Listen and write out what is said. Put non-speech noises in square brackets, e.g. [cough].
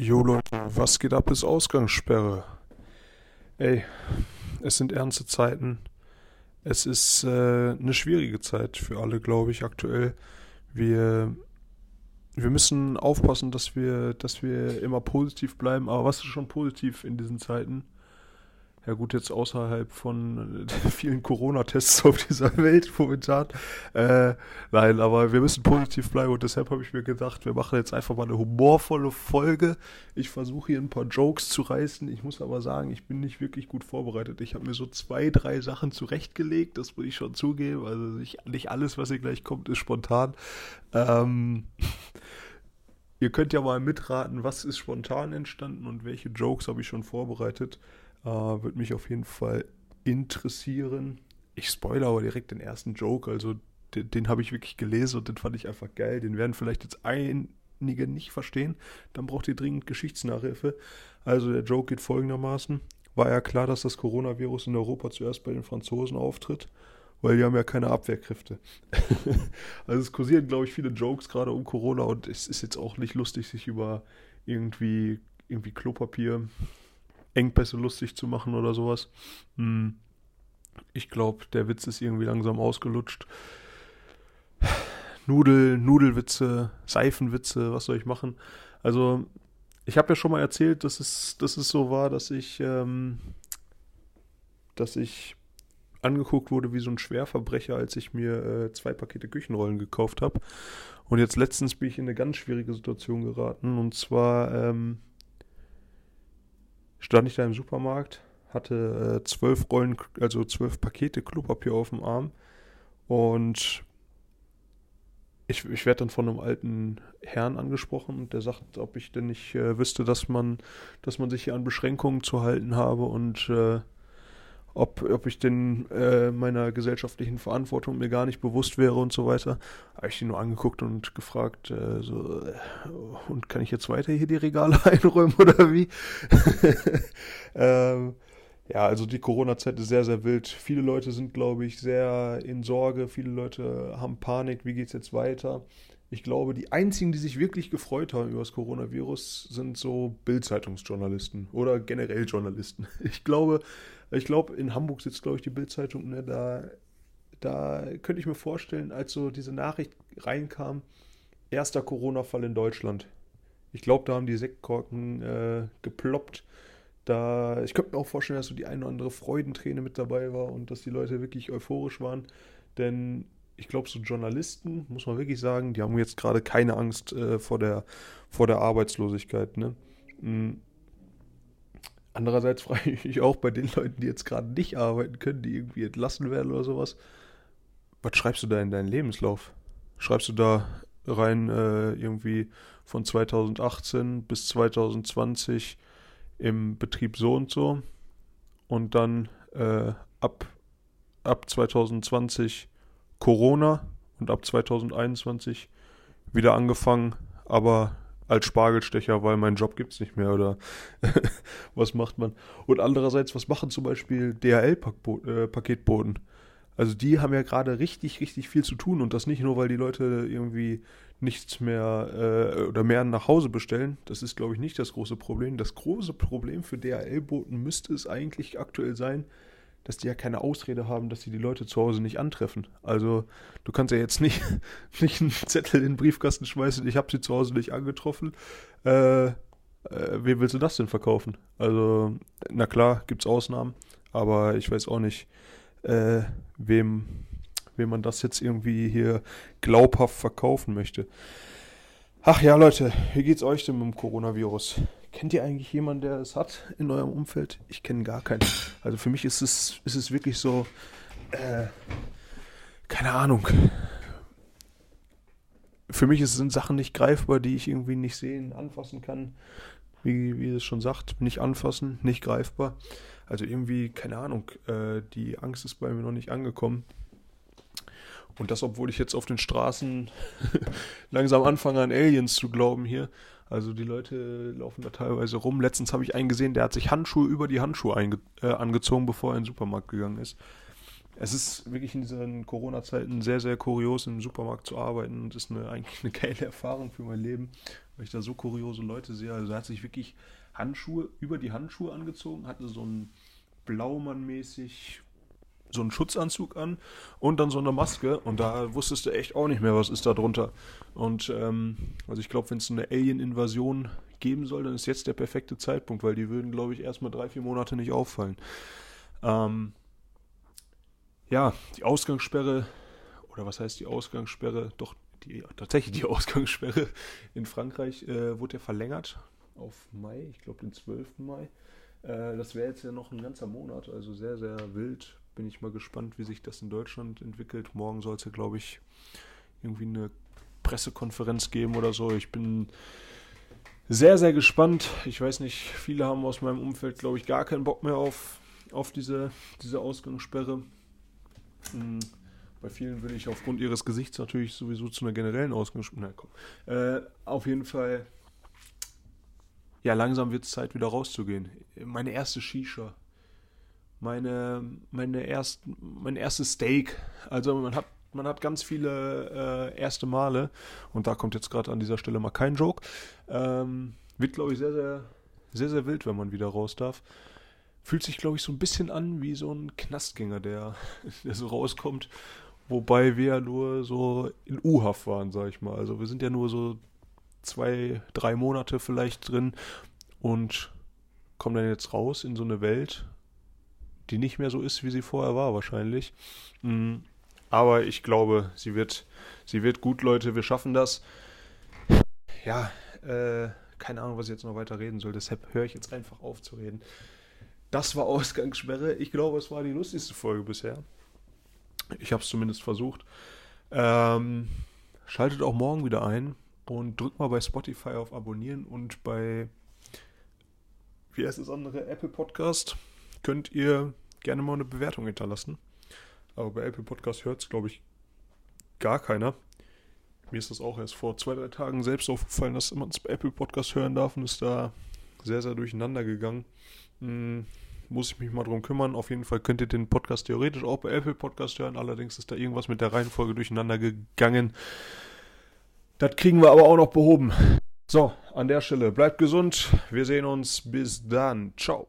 Jo Leute, was geht ab ist Ausgangssperre. Ey, es sind ernste Zeiten. Es ist äh, eine schwierige Zeit für alle, glaube ich, aktuell. Wir, wir müssen aufpassen, dass wir, dass wir immer positiv bleiben. Aber was ist schon positiv in diesen Zeiten? Ja gut, jetzt außerhalb von äh, [laughs] vielen Corona-Tests auf dieser Welt momentan. Äh, nein, aber wir müssen positiv bleiben und deshalb habe ich mir gedacht, wir machen jetzt einfach mal eine humorvolle Folge. Ich versuche hier ein paar Jokes zu reißen. Ich muss aber sagen, ich bin nicht wirklich gut vorbereitet. Ich habe mir so zwei, drei Sachen zurechtgelegt, das muss ich schon zugeben. Also ich, nicht alles, was hier gleich kommt, ist spontan. Ähm, ihr könnt ja mal mitraten, was ist spontan entstanden und welche Jokes habe ich schon vorbereitet. Äh, Würde mich auf jeden Fall interessieren. Ich spoilere aber direkt den ersten Joke, also den, den habe ich wirklich gelesen und den fand ich einfach geil. Den werden vielleicht jetzt einige nicht verstehen. Dann braucht ihr dringend Geschichtsnachhilfe. Also der Joke geht folgendermaßen. War ja klar, dass das Coronavirus in Europa zuerst bei den Franzosen auftritt, weil die haben ja keine Abwehrkräfte. [laughs] also es kursieren, glaube ich, viele Jokes gerade um Corona und es ist jetzt auch nicht lustig, sich über irgendwie, irgendwie Klopapier Engpässe lustig zu machen oder sowas. Hm. Ich glaube, der Witz ist irgendwie langsam ausgelutscht. Nudel, Nudelwitze, Seifenwitze, was soll ich machen? Also, ich habe ja schon mal erzählt, dass es, dass es so war, dass ich, ähm, dass ich angeguckt wurde wie so ein Schwerverbrecher, als ich mir äh, zwei Pakete Küchenrollen gekauft habe. Und jetzt letztens bin ich in eine ganz schwierige Situation geraten. Und zwar ähm, stand ich da im Supermarkt, hatte äh, zwölf Rollen, also zwölf Pakete Klopapier auf dem Arm und ich, ich werde dann von einem alten Herrn angesprochen und der sagt, ob ich denn nicht äh, wüsste, dass man, dass man sich hier an Beschränkungen zu halten habe und äh, ob, ob ich denn äh, meiner gesellschaftlichen Verantwortung mir gar nicht bewusst wäre und so weiter. Habe ich ihn nur angeguckt und gefragt, äh, so, äh, und kann ich jetzt weiter hier die Regale [laughs] einräumen oder wie? [laughs] ähm, ja, also die Corona-Zeit ist sehr, sehr wild. Viele Leute sind, glaube ich, sehr in Sorge. Viele Leute haben Panik. Wie geht es jetzt weiter? Ich glaube, die einzigen, die sich wirklich gefreut haben über das Coronavirus, sind so Bild-Zeitungsjournalisten oder generell Journalisten. [laughs] Ich glaube, ich glaube, in Hamburg sitzt, glaube ich, die Bild-Zeitung, ne, da, da könnte ich mir vorstellen, als so diese Nachricht reinkam, erster Corona-Fall in Deutschland. Ich glaube, da haben die Sektkorken äh, geploppt. Da, ich könnte mir auch vorstellen, dass so die eine oder andere Freudenträne mit dabei war und dass die Leute wirklich euphorisch waren. Denn ich glaube, so Journalisten, muss man wirklich sagen, die haben jetzt gerade keine Angst äh, vor, der, vor der Arbeitslosigkeit. Ne? Mhm. Andererseits [laughs] frage ich mich auch bei den Leuten, die jetzt gerade nicht arbeiten können, die irgendwie entlassen werden oder sowas. Was schreibst du da in deinen Lebenslauf? Schreibst du da rein äh, irgendwie von 2018 bis 2020 im Betrieb so und so und dann äh, ab, ab 2020 Corona und ab 2021 wieder angefangen, aber als Spargelstecher, weil mein Job gibt es nicht mehr oder [laughs] was macht man? Und andererseits, was machen zum Beispiel DHL-Paketboten? Äh, also die haben ja gerade richtig, richtig viel zu tun und das nicht nur, weil die Leute irgendwie nichts mehr äh, oder mehr nach Hause bestellen. Das ist, glaube ich, nicht das große Problem. Das große Problem für DHL-Boten müsste es eigentlich aktuell sein, dass die ja keine Ausrede haben, dass sie die Leute zu Hause nicht antreffen. Also du kannst ja jetzt nicht, [laughs] nicht einen Zettel in den Briefkasten schmeißen, ich habe sie zu Hause nicht angetroffen. Äh, äh, wem willst du das denn verkaufen? Also, na klar, gibt es Ausnahmen, aber ich weiß auch nicht, äh, wem, wem man das jetzt irgendwie hier glaubhaft verkaufen möchte. Ach ja, Leute, wie geht's euch denn mit dem Coronavirus? Kennt ihr eigentlich jemanden, der es hat in eurem Umfeld? Ich kenne gar keinen. Also für mich ist es, ist es wirklich so, äh, keine Ahnung. Für mich sind Sachen nicht greifbar, die ich irgendwie nicht sehen, anfassen kann. Wie, wie es schon sagt, nicht anfassen, nicht greifbar. Also irgendwie, keine Ahnung, äh, die Angst ist bei mir noch nicht angekommen. Und das, obwohl ich jetzt auf den Straßen [laughs] langsam anfange an Aliens zu glauben hier. Also die Leute laufen da teilweise rum. Letztens habe ich einen gesehen, der hat sich Handschuhe über die Handschuhe äh, angezogen, bevor er in den Supermarkt gegangen ist. es ist wirklich in diesen Corona-Zeiten sehr, sehr kurios, im Supermarkt zu arbeiten und ist eine, eigentlich eine geile Erfahrung für mein Leben, weil ich da so kuriose Leute sehe. Also er hat sich wirklich Handschuhe über die Handschuhe angezogen, hatte so ein Blaumann-mäßig so einen Schutzanzug an und dann so eine Maske und da wusstest du echt auch nicht mehr, was ist da drunter. Und ähm, also ich glaube, wenn es eine Alien-Invasion geben soll, dann ist jetzt der perfekte Zeitpunkt, weil die würden, glaube ich, erstmal drei, vier Monate nicht auffallen. Ähm, ja, die Ausgangssperre, oder was heißt die Ausgangssperre? Doch, die, tatsächlich die [laughs] Ausgangssperre in Frankreich äh, wurde ja verlängert auf Mai, ich glaube den 12. Mai. Äh, das wäre jetzt ja noch ein ganzer Monat, also sehr, sehr wild. Bin ich mal gespannt, wie sich das in Deutschland entwickelt. Morgen soll es ja, glaube ich, irgendwie eine Pressekonferenz geben oder so. Ich bin sehr, sehr gespannt. Ich weiß nicht, viele haben aus meinem Umfeld, glaube ich, gar keinen Bock mehr auf, auf diese, diese Ausgangssperre. Hm, bei vielen würde ich aufgrund ihres Gesichts natürlich sowieso zu einer generellen Ausgangssperre. Äh, auf jeden Fall, ja, langsam wird es Zeit, wieder rauszugehen. Meine erste Shisha. Meine, meine erst, mein erstes Steak. Also man hat man hat ganz viele äh, erste Male und da kommt jetzt gerade an dieser Stelle mal kein Joke. Ähm, wird, glaube ich, sehr, sehr, sehr, sehr wild, wenn man wieder raus darf. Fühlt sich, glaube ich, so ein bisschen an wie so ein Knastgänger, der, [laughs] der so rauskommt. Wobei wir ja nur so in U-Haft waren, sag ich mal. Also wir sind ja nur so zwei, drei Monate vielleicht drin und kommen dann jetzt raus in so eine Welt, die nicht mehr so ist, wie sie vorher war, wahrscheinlich. Mhm. Aber ich glaube, sie wird, sie wird gut, Leute. Wir schaffen das. Ja, äh, keine Ahnung, was ich jetzt noch weiter reden soll. Deshalb höre ich jetzt einfach auf zu reden. Das war Ausgangssperre. Ich glaube, es war die lustigste Folge bisher. Ich habe es zumindest versucht. Ähm, schaltet auch morgen wieder ein und drückt mal bei Spotify auf Abonnieren und bei, wie heißt das andere, Apple Podcast, könnt ihr gerne mal eine Bewertung hinterlassen. Aber bei Apple Podcast hört es, glaube ich, gar keiner. Mir ist das auch erst vor zwei, drei Tagen selbst aufgefallen, dass man es bei Apple Podcast hören darf und ist da sehr, sehr durcheinander gegangen. Hm, muss ich mich mal drum kümmern. Auf jeden Fall könnt ihr den Podcast theoretisch auch bei Apple Podcast hören. Allerdings ist da irgendwas mit der Reihenfolge durcheinander gegangen. Das kriegen wir aber auch noch behoben. So, an der Stelle bleibt gesund. Wir sehen uns. Bis dann. Ciao.